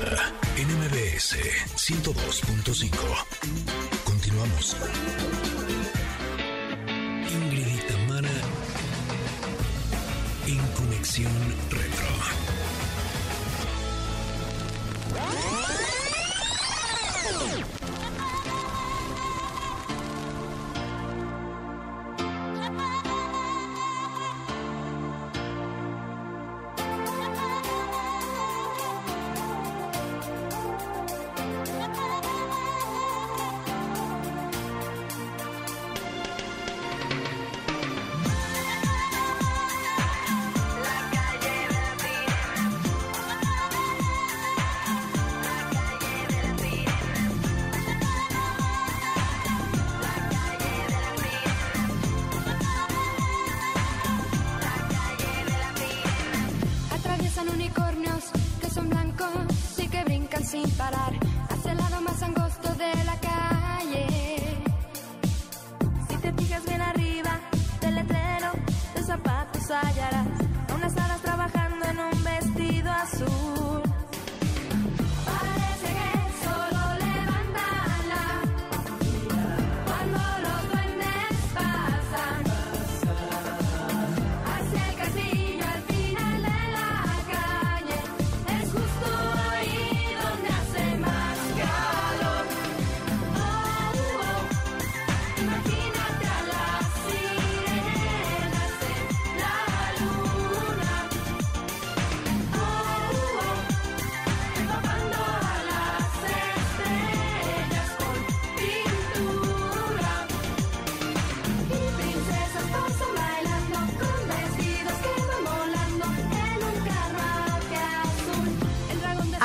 Mara, NMBS 102.5. Continuamos. Ingrid Tamara en Conexión Retro. Azul.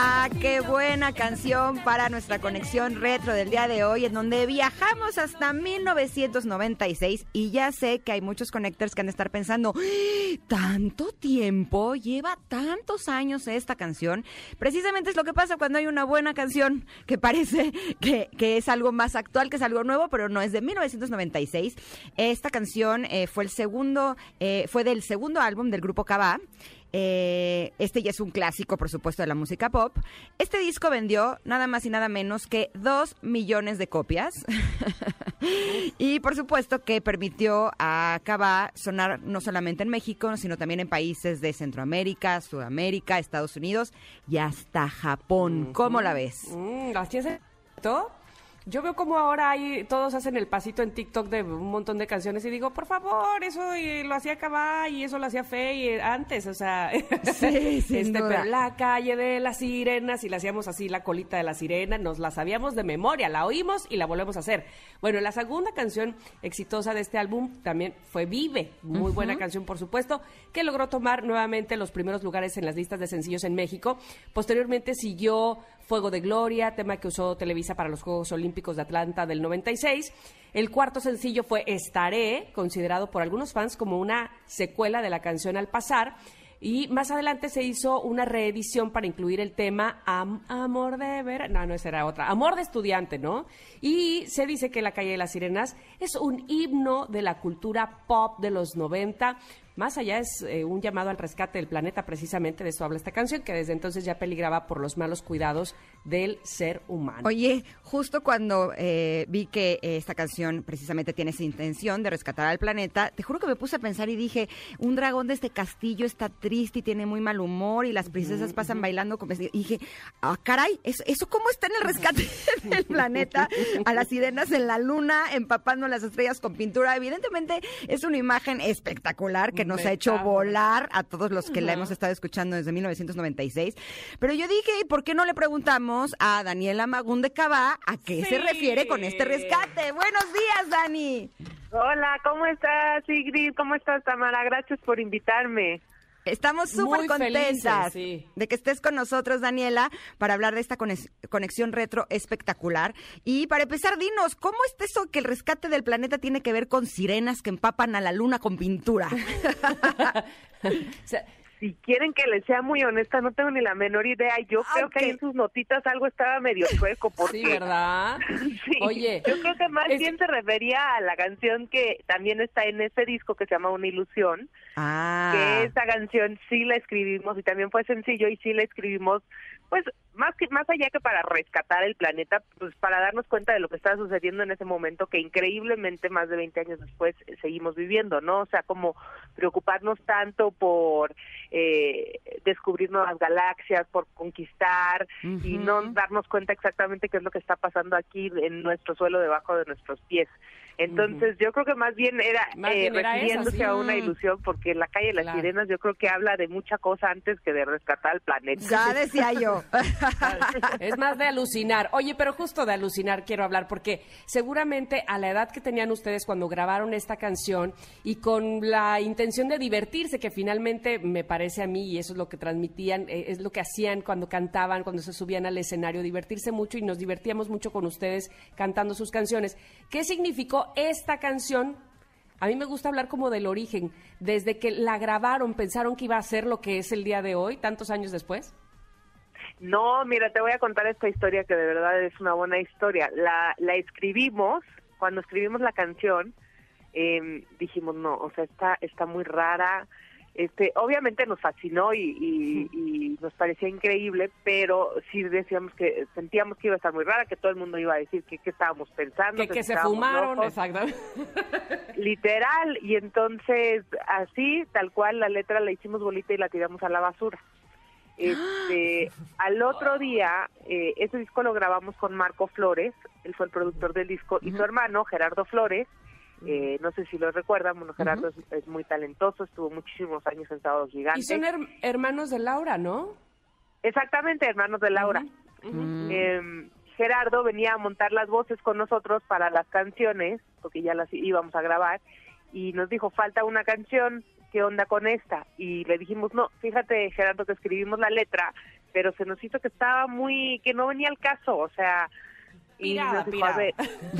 Ah, qué buena canción para nuestra conexión retro del día de hoy, en donde viajamos hasta 1996 y ya sé que hay muchos connectors que han de estar pensando, "¡Ah! tanto tiempo, lleva tantos años esta canción. Precisamente es lo que pasa cuando hay una buena canción que parece que, que es algo más actual, que es algo nuevo, pero no, es de 1996. Esta canción eh, fue el segundo, eh, fue del segundo álbum del grupo Cava. Eh, este ya es un clásico, por supuesto, de la música pop. Este disco vendió nada más y nada menos que dos millones de copias. y por supuesto que permitió a Cava sonar no solamente en México, sino también en países de Centroamérica, Sudamérica, Estados Unidos y hasta Japón. ¿Cómo la ves? Mm, ¿Las tienes en Yo veo como ahora hay, todos hacen el pasito en TikTok de un montón de canciones y digo, por favor, eso eh, lo hacía Cabá y eso lo hacía Fe antes, o sea, Sí, sin este, duda. pero la calle de las sirenas y le hacíamos así la colita de la sirena, nos la sabíamos de memoria, la oímos y la volvemos a hacer. Bueno, la segunda canción exitosa de este álbum también fue Vive, muy buena canción por supuesto, que logró tomar nuevamente los primeros lugares en las listas de sencillos en México. Posteriormente siguió Fuego de Gloria, tema que usó Televisa para los Juegos Olímpicos de Atlanta del 96. El cuarto sencillo fue Estaré, considerado por algunos fans como una secuela de la canción Al Pasar. Y más adelante se hizo una reedición para incluir el tema Am- Amor de Ver... No, no, esa era otra. Amor de Estudiante, ¿no? Y se dice que La Calle de las Sirenas es un himno de la cultura pop de los 90. Más allá es eh, un llamado al rescate del planeta, precisamente de eso habla esta canción, que desde entonces ya peligraba por los malos cuidados del ser humano. Oye, justo cuando eh, vi que esta canción precisamente tiene esa intención de rescatar al planeta, te juro que me puse a pensar y dije, un dragón de este castillo está triste y tiene muy mal humor y las princesas pasan bailando con vestido. Y dije, ah, caray, ¿eso, ¿eso cómo está en el rescate del planeta? A las sirenas en la luna, empapando las estrellas con pintura. Evidentemente es una imagen espectacular que nos ha hecho volar a todos los que la hemos estado escuchando desde 1996. Pero yo dije, ¿y por qué no le preguntamos a Daniela Magún de Cabá a qué se refiere con este rescate? Buenos días, Dani. Hola, ¿cómo estás, Sigrid? ¿Cómo estás, Tamara? Gracias por invitarme. Estamos súper contentas felices, sí. de que estés con nosotros, Daniela, para hablar de esta conex- conexión retro espectacular. Y para empezar, dinos, ¿cómo está eso que el rescate del planeta tiene que ver con sirenas que empapan a la luna con pintura? O sea, Si quieren que les sea muy honesta, no tengo ni la menor idea. Yo creo que ahí en sus notitas algo estaba medio chueco. Porque, sí, ¿verdad? Sí, Oye, yo creo que más es- bien se refería a la canción que también está en ese disco que se llama Una Ilusión, Ah. que esta canción sí la escribimos y también fue sencillo y sí la escribimos pues más que más allá que para rescatar el planeta pues para darnos cuenta de lo que estaba sucediendo en ese momento que increíblemente más de 20 años después eh, seguimos viviendo no o sea como preocuparnos tanto por eh, descubrir nuevas galaxias por conquistar y no darnos cuenta exactamente qué es lo que está pasando aquí en nuestro suelo debajo de nuestros pies entonces yo creo que más bien era Más eh, bien era eso, refiriéndose sí. a una ilusión porque la calle de las Claro. sirenas yo creo que habla de mucha cosa antes que de rescatar al planeta. Ya decía yo. Es más de alucinar. Oye, pero justo de alucinar quiero hablar porque seguramente a la edad que tenían ustedes cuando grabaron esta canción y con la intención de divertirse, que finalmente me parece a mí y eso es lo que transmitían, eh, es lo que hacían cuando cantaban, cuando se subían al escenario, divertirse mucho y nos divertíamos mucho con ustedes cantando sus canciones. ¿Qué significó esta canción? A mí me gusta hablar como del origen. Desde que la grabaron, pensaron que iba a ser lo que es el día de hoy, tantos años después. No, mira, te voy a contar esta historia que de verdad es una buena historia. La, la escribimos, cuando escribimos la canción, eh, dijimos, no, o sea, está, está muy rara. Este, obviamente nos fascinó y, y- y nos parecía increíble, pero sí decíamos que sentíamos que iba a estar muy rara, que todo el mundo iba a decir que, que estábamos pensando, Que, que se fumaron, locos. exacto. literal y entonces así tal cual la letra la hicimos bolita y la tiramos a la basura este al otro día eh, ese disco lo grabamos con Marco Flores él fue el productor del disco y su hermano Gerardo Flores eh, no sé si lo recuerdan bueno Gerardo es, es muy talentoso estuvo muchísimos años en Sábados Y Gigantes. son her- hermanos de Laura, ¿no? exactamente hermanos de Laura. Eh, Gerardo venía a montar las voces con nosotros para las canciones, porque ya las íbamos a grabar, y nos dijo, falta una canción, ¿qué onda con esta? Y le dijimos, no, fíjate Gerardo que escribimos la letra, pero se nos hizo que estaba muy, que no venía al caso, o sea, y nos dijo, a ver,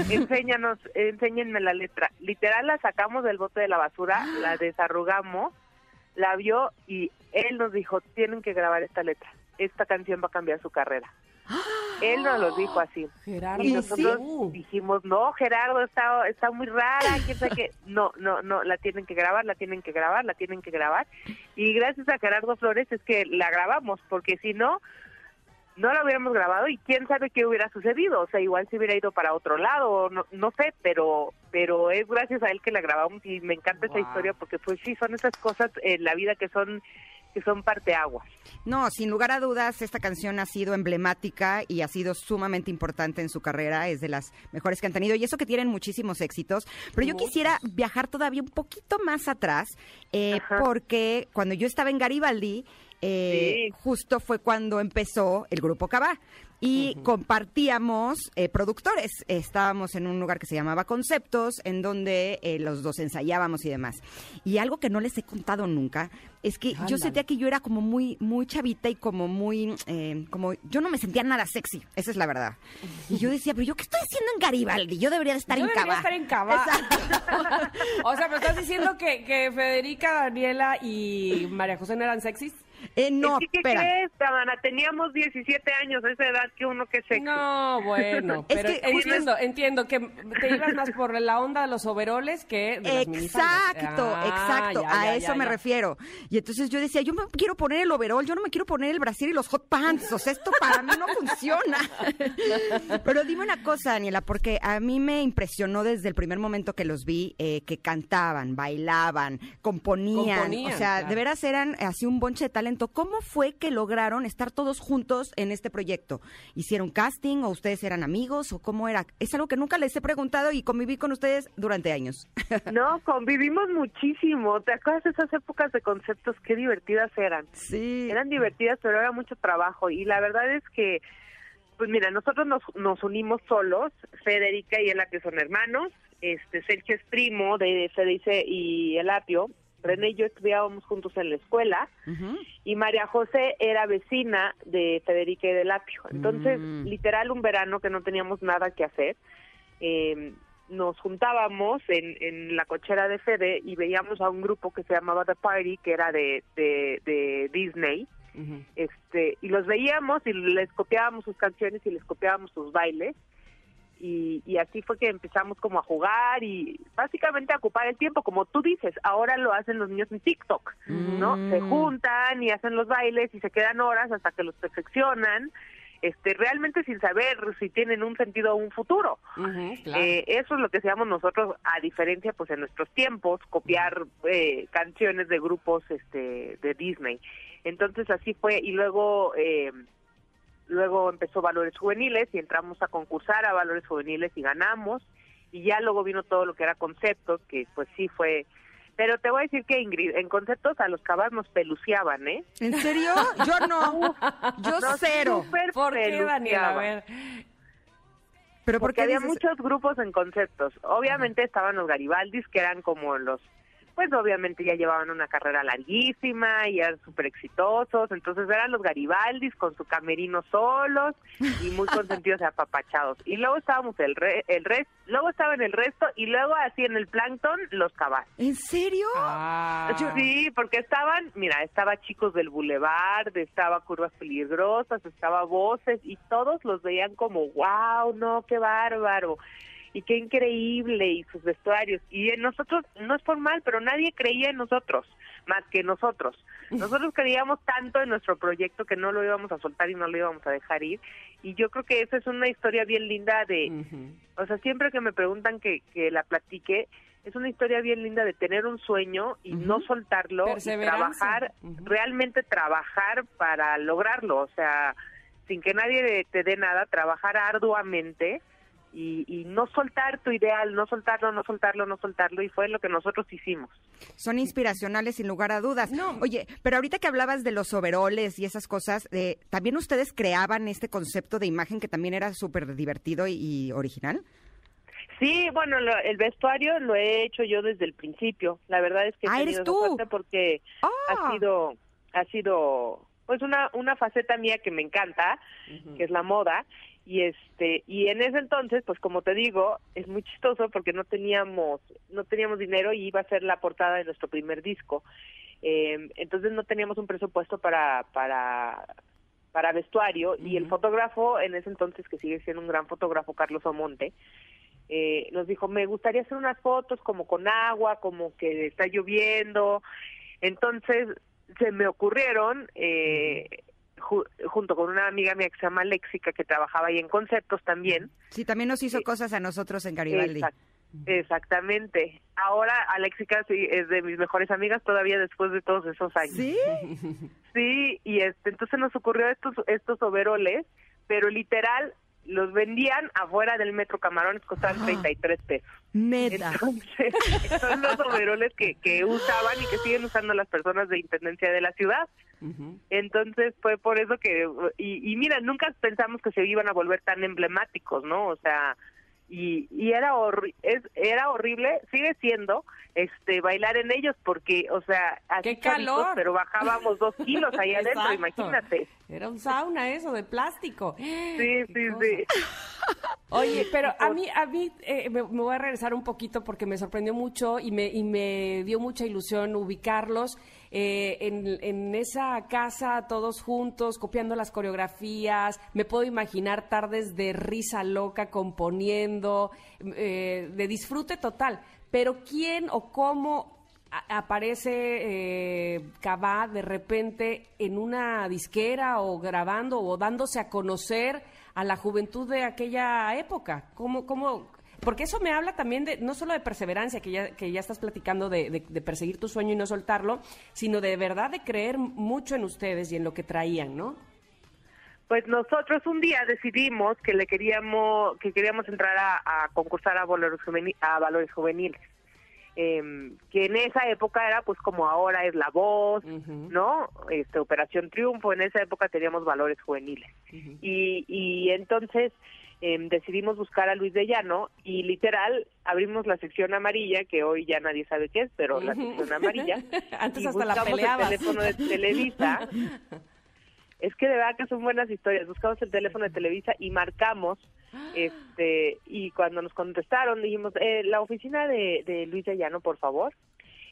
enséñanos, enséñenme la letra. Literal la sacamos del bote de la basura, la desarrugamos, la vio y él nos dijo, tienen que grabar esta letra, esta canción va a cambiar su carrera. Él nos lo dijo así. Gerardo, Y nosotros sí. dijimos, no, Gerardo, está, está muy rara, quién sabe qué. No, no, no, la tienen que grabar, la tienen que grabar, la tienen que grabar. Y gracias a Gerardo Flores es que la grabamos, porque si no, no la hubiéramos grabado y quién sabe qué hubiera sucedido. O sea, igual se hubiera ido para otro lado, no, no sé, pero pero es gracias a él que la grabamos y me encanta esa Wow. historia porque pues sí, son esas cosas en la vida que son que son parteaguas. No, sin lugar a dudas, esta canción ha sido emblemática y ha sido sumamente importante en su carrera. Es de las mejores que han tenido. Y eso que tienen muchísimos éxitos. Pero yo quisiera viajar todavía un poquito más atrás, eh, porque cuando yo estaba en Garibaldi, eh, Sí. justo fue cuando empezó el grupo Cabá. Y compartíamos eh, productores. Estábamos en un lugar que se llamaba Conceptos, en donde eh, los dos ensayábamos y demás. Y algo que no les he contado nunca es que yo sentía que yo era como muy, muy chavita y como muy, eh, como yo no me sentía nada sexy. Esa es la verdad. Y yo decía, pero yo qué estoy haciendo en Garibaldi. Yo debería de estar Yo en debería Cava. estar en Cava. O sea, ¿me estás diciendo que, que Federica, Daniela y María José no eran sexys? Eh, no, ¿qué espera. crees, Tamara? Teníamos 17 años, a esa edad que uno que sexy. No, bueno, Es pero que entiendo, entiendo que te ibas más por la onda de los overoles que de las. Exacto, Ah, exacto, ya, a ya, eso ya, me ya. refiero. Y entonces yo decía, yo me quiero poner el overol, yo no me quiero poner el brasier y los hot pants, o sea, esto para mí no funciona. Pero dime una cosa, Daniela, porque a mí me impresionó desde el primer momento que los vi, eh, que cantaban, bailaban, componían, Componían, o sea, claro. de veras eran así un bonche de talento. ¿Cómo fue que lograron estar todos juntos en este proyecto? ¿Hicieron casting o ustedes eran amigos o cómo era? Es algo que nunca les he preguntado y conviví con ustedes durante años. No, convivimos muchísimo. ¿Te acuerdas de esas épocas de conceptos? Qué divertidas eran. Sí. Eran divertidas, pero era mucho trabajo. Y la verdad es que, pues mira, nosotros nos, nos unimos solos. Federica y Ela, que son hermanos. Este, Sergio es primo de Federice y El Apio. René y yo estudiábamos juntos en la escuela. Y María José era vecina de Federica y del Apio. Entonces, Mm. literal, un verano que no teníamos nada que hacer, eh, nos juntábamos en, en la cochera de Fede y veíamos a un grupo que se llamaba The Party, que era de, de, de Disney, este y los veíamos y les copiábamos sus canciones y les copiábamos sus bailes y, y así fue que empezamos como a jugar y básicamente a ocupar el tiempo, como tú dices, ahora lo hacen los niños en TikTok, ¿no? Se juntan y hacen los bailes y se quedan horas hasta que los perfeccionan, este, realmente sin saber si tienen un sentido o un futuro. Claro. Eh, eso es lo que hacíamos nosotros, a diferencia, pues en nuestros tiempos, copiar eh, canciones de grupos este, de Disney. Entonces así fue y luego eh, luego empezó Valores Juveniles y entramos a concursar a Valores Juveniles y ganamos y ya luego vino todo lo que era conceptos, que pues sí fue... Pero te voy a decir que Ingrid, en conceptos a los cabas nos peluciaban, ¿eh? ¿En serio? Yo no. Yo Nos cero. ¿Por qué, Daniela? A ver. Pero ¿por porque qué había dices- muchos grupos en conceptos. Obviamente estaban los Garibaldis, que eran como los, pues obviamente ya llevaban una carrera larguísima y eran súper exitosos. Entonces eran los Garibaldis con su camerino solos y muy consentidos y apapachados. Y luego estábamos el, re, el resto, luego estaban el resto y luego así en el plancton los cabas. ¿En serio? Ah. Sí, porque estaban, mira, estaba Chicos del Boulevard, estaba Curvas Peligrosas, estaba Voces y todos los veían como, wow, no, qué bárbaro y qué increíble y sus vestuarios. Y en nosotros, no es formal, pero nadie creía en nosotros más que nosotros. Nosotros creíamos tanto en nuestro proyecto que no lo íbamos a soltar y no lo íbamos a dejar ir. Y yo creo que esa es una historia bien linda de, o sea, siempre que me preguntan que, que la platique, es una historia bien linda de tener un sueño y no soltarlo y trabajar, realmente trabajar para lograrlo, o sea, sin que nadie te dé nada, trabajar arduamente y, y no soltar tu ideal, no soltarlo, no soltarlo, no soltarlo, y fue lo que nosotros hicimos. Son inspiracionales sin lugar a dudas. No. Oye, pero ahorita que hablabas de los overoles y esas cosas, eh, ¿también ustedes creaban este concepto de imagen que también era súper divertido y, y original? Sí, bueno, lo- el vestuario lo he hecho yo desde el principio. La verdad es que he Ah, ¿eres tenido tú? porque Ah. ha sido ha sido pues una una faceta mía que me encanta, que es la moda y este y en ese entonces, pues como te digo, es muy chistoso porque no teníamos no teníamos dinero y iba a ser la portada de nuestro primer disco. Eh, entonces no teníamos un presupuesto para para para vestuario y el fotógrafo en ese entonces que sigue siendo un gran fotógrafo Carlos Omonte eh, nos dijo, me gustaría hacer unas fotos como con agua, como que está lloviendo. Entonces se me ocurrieron, eh, ju- junto con una amiga mía que se llama Léxica, que trabajaba ahí en conceptos también. Sí, también nos hizo cosas a nosotros en Garibaldi. Exact- exactamente. Ahora Aléxica sí, es de mis mejores amigas todavía después de todos esos años. ¿Sí? Sí, y este, entonces nos ocurrió estos estos overoles, pero literal los vendían afuera del Metro Camarones, costaban 33 pesos. Neta. Entonces, son los overoles que, que usaban y que siguen usando las personas de intendencia de la ciudad. Entonces fue por eso que, y, y mira, nunca pensamos que se iban a volver tan emblemáticos, ¿no? O sea, y, y era horri- es, era horrible, sigue siendo, este, bailar en ellos porque, o sea, así ¡Qué chavitos, calor! pero bajábamos dos kilos ahí adentro, imagínate. Era un sauna eso, de plástico. Sí, sí, cosa. sí. Oye, pero a mí, a mí eh, me, me voy a regresar un poquito porque me sorprendió mucho y me, y me dio mucha ilusión ubicarlos eh, en, en esa casa todos juntos, copiando las coreografías. Me puedo imaginar tardes de risa loca componiendo, eh, de disfrute total. Pero ¿quién o cómo aparece eh, Cabá de repente en una disquera o grabando o dándose a conocer a la juventud de aquella época? ¿Cómo, cómo? Porque eso me habla también de no solo de perseverancia, que ya, que ya estás platicando de, de- de perseguir tu sueño y no soltarlo, sino de verdad de creer mucho en ustedes y en lo que traían, ¿no? Pues nosotros un día decidimos que le queríamos que queríamos entrar a, a concursar a valores juveni- a valores juveniles. Em, que en esa época era pues como ahora es la voz. ¿no? Este Operación Triunfo, en esa época teníamos valores juveniles. y, y entonces em, decidimos buscar a Luis de Llano y literal abrimos la sección amarilla, que hoy ya nadie sabe qué es, pero la sección amarilla. Antes y hasta la peleabas. el teléfono de Televisa. Es que de verdad que son buenas historias. Buscamos el teléfono de Televisa y marcamos, este, y cuando nos contestaron dijimos, eh, la oficina de, de Luis de Llano, por favor,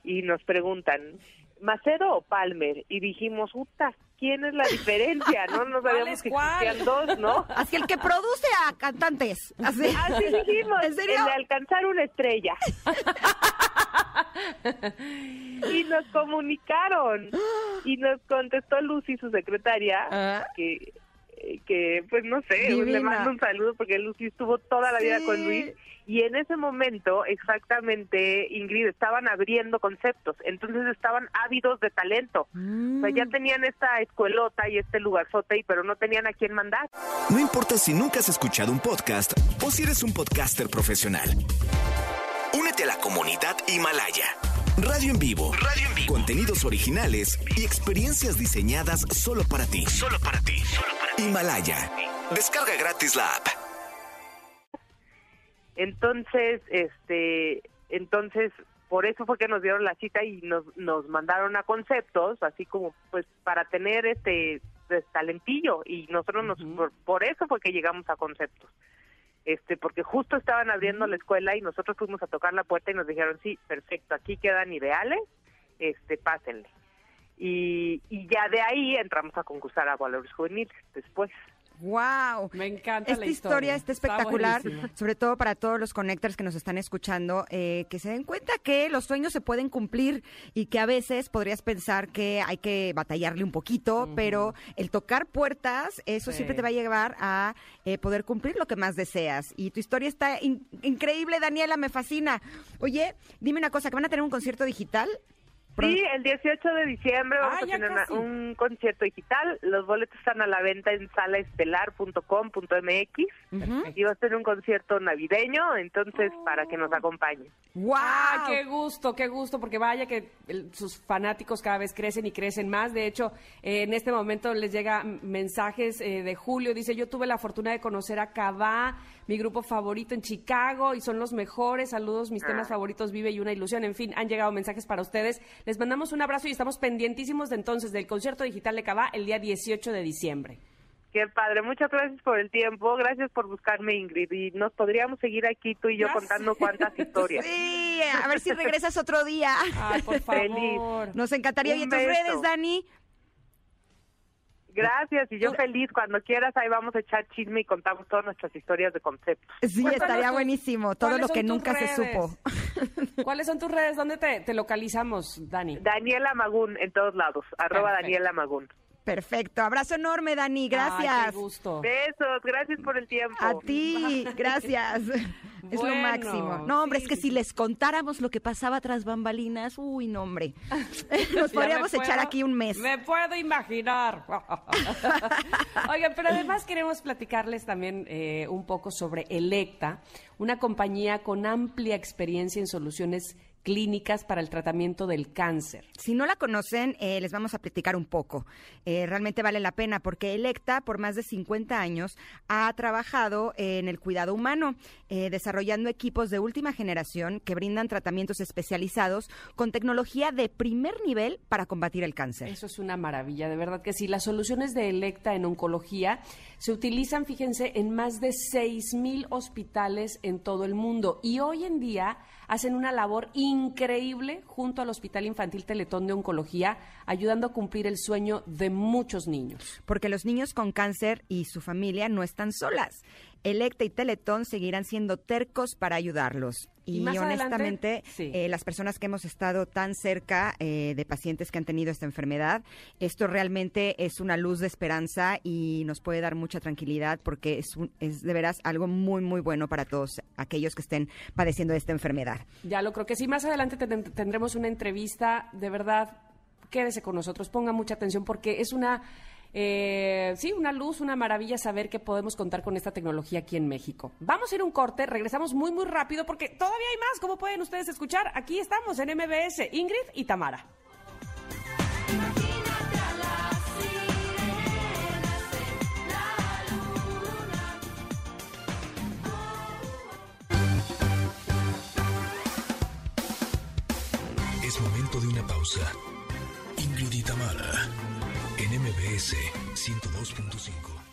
y nos preguntan, ¿Macedo o Palmer? Y dijimos, puta, ¿quién es la diferencia? No nos ¿Cuál sabíamos que cuál? existían dos, ¿no? Así el que produce a cantantes. Así, Así dijimos, ¿En serio? el de alcanzar una estrella. y nos comunicaron. Y nos contestó Lucy, su secretaria, Ah. que, que, pues no sé, Divina. le mando un saludo porque Lucy estuvo toda la vida con Luis. Y en ese momento, exactamente, Ingrid, estaban abriendo conceptos. Entonces estaban ávidos de talento. O sea, ya tenían esta escuelota y este lugarzote, y- pero no tenían a quién mandar. No importa si nunca has escuchado un podcast o si eres un podcaster profesional. A la comunidad Himalaya. Radio en vivo. Radio en vivo. Contenidos originales y experiencias diseñadas solo para ti. Solo para ti. Himalaya. Descarga gratis la app. Entonces, este, entonces, por eso fue que nos dieron la cita y nos, nos mandaron a conceptos, así como, pues, para tener este pues, talentillo y nosotros nos, por, por eso fue que llegamos a conceptos. Este, porque justo estaban abriendo la escuela y nosotros fuimos a tocar la puerta y nos dijeron, sí, perfecto, aquí quedan ideales, este, pásenle. Y, y ya de ahí entramos a concursar a valores juveniles después. Wow. Me encanta Esta la historia. está espectacular, sobre todo para todos los connectors que nos están escuchando, eh, que se den cuenta que los sueños se pueden cumplir y que a veces podrías pensar que hay que batallarle un poquito, pero el tocar puertas, eso Sí. siempre te va a llevar a eh, poder cumplir lo que más deseas. Y tu historia está in- increíble, Daniela, me fascina. Oye, dime una cosa, que van a tener un concierto digital. Sí, el 18 de diciembre vamos Ah, a tener una- un concierto digital. Los boletos están a la venta en salaestelar.com.mx Ujú. y va a ser un concierto navideño, entonces para que nos acompañen. ¡Wow! Ah, qué gusto, qué gusto, porque vaya que el- sus fanáticos cada vez crecen y crecen más. De hecho, eh, en este momento les llega mensajes eh, de Julio. Dice, yo tuve la fortuna de conocer a Cabá, mi grupo favorito en Chicago, y son los mejores. Saludos, mis temas favoritos, Vive y una ilusión. En fin, han llegado mensajes para ustedes. Les mandamos un abrazo y estamos pendientísimos de entonces del concierto digital de Cabá el día 18 de diciembre. Qué padre, muchas gracias por el tiempo, gracias por buscarme Ingrid y nos podríamos seguir aquí tú y yo contando cuántas historias. Sí, a ver si regresas otro día. Ay, por Feliz. favor. Nos encantaría. Un ¿Y en tus beso. redes, Dani? Gracias y yo feliz, cuando quieras ahí vamos a echar chisme y contamos todas nuestras historias de conceptos. Sí, Cuéntanos estaría tus- buenísimo. Todo ¿cuáles lo son que tus nunca se redes? supo. ¿Cuáles son tus redes? ¿Dónde te, te localizamos, Dani? Daniela Magún en todos lados, arroba Perfecto. Daniela Magún. Perfecto. Abrazo enorme, Dani. Gracias. Ay, qué gusto. Besos, gracias por el tiempo. A ti, gracias. Es lo máximo. No, hombre, sí, es que si les contáramos lo que pasaba tras bambalinas, uy, no, hombre. Nos Ya podríamos echar aquí un mes. Me puedo imaginar. Oigan, pero además queremos platicarles también eh, un poco sobre Electa, una compañía con amplia experiencia en soluciones clínicas para el tratamiento del cáncer. Si no la conocen, eh, les vamos a platicar un poco. Eh, realmente vale la pena porque Electa, por más de 50 años, ha trabajado en el cuidado humano, eh, desarrollando equipos de última generación que brindan tratamientos especializados con tecnología de primer nivel para combatir el cáncer. Eso es una maravilla, de verdad que sí. Las soluciones de Electa en oncología se utilizan, fíjense, en más de 6 mil hospitales en todo el mundo y hoy en día hacen una labor increíble junto al Hospital Infantil Teletón de Oncología, ayudando a cumplir el sueño de muchos niños. porque los niños con cáncer y su familia no están solas. Electa y Teletón seguirán siendo tercos para ayudarlos. Y Y, más adelante, honestamente, sí. eh, las personas que hemos estado tan cerca eh, de pacientes que han tenido esta enfermedad, esto realmente es una luz de esperanza y nos puede dar mucha tranquilidad porque es, un- es de veras algo muy, muy bueno para todos aquellos que estén padeciendo de esta enfermedad. Ya lo creo que sí. Más adelante ten- tendremos una entrevista. De verdad, quédese con nosotros, ponga mucha atención porque es una, eh, sí, una luz, una maravilla saber que podemos contar con esta tecnología aquí en México. Vamos a ir un corte, regresamos muy, muy rápido porque todavía hay más. Como pueden ustedes escuchar, aquí estamos en MBS, Ingrid y Tamara. Es momento de una pausa. MBS 102.5.